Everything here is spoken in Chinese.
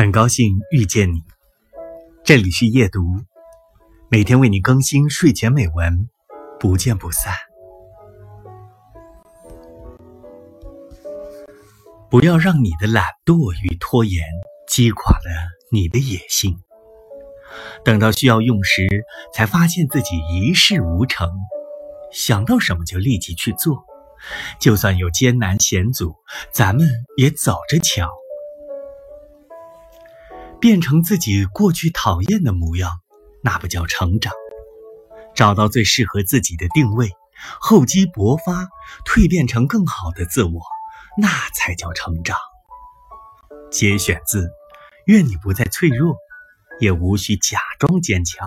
很高兴遇见你，这里是夜读，每天为你更新睡前美文，不见不散。不要让你的懒惰与拖延击垮了你的野心，等到需要用时，才发现自己一事无成。想到什么就立即去做，就算有艰难险阻，咱们也走着瞧。变成自己过去讨厌的模样，那不叫成长；找到最适合自己的定位，厚积薄发，蜕变成更好的自我，那才叫成长。节选自：愿你不再脆弱，也无需假装坚强。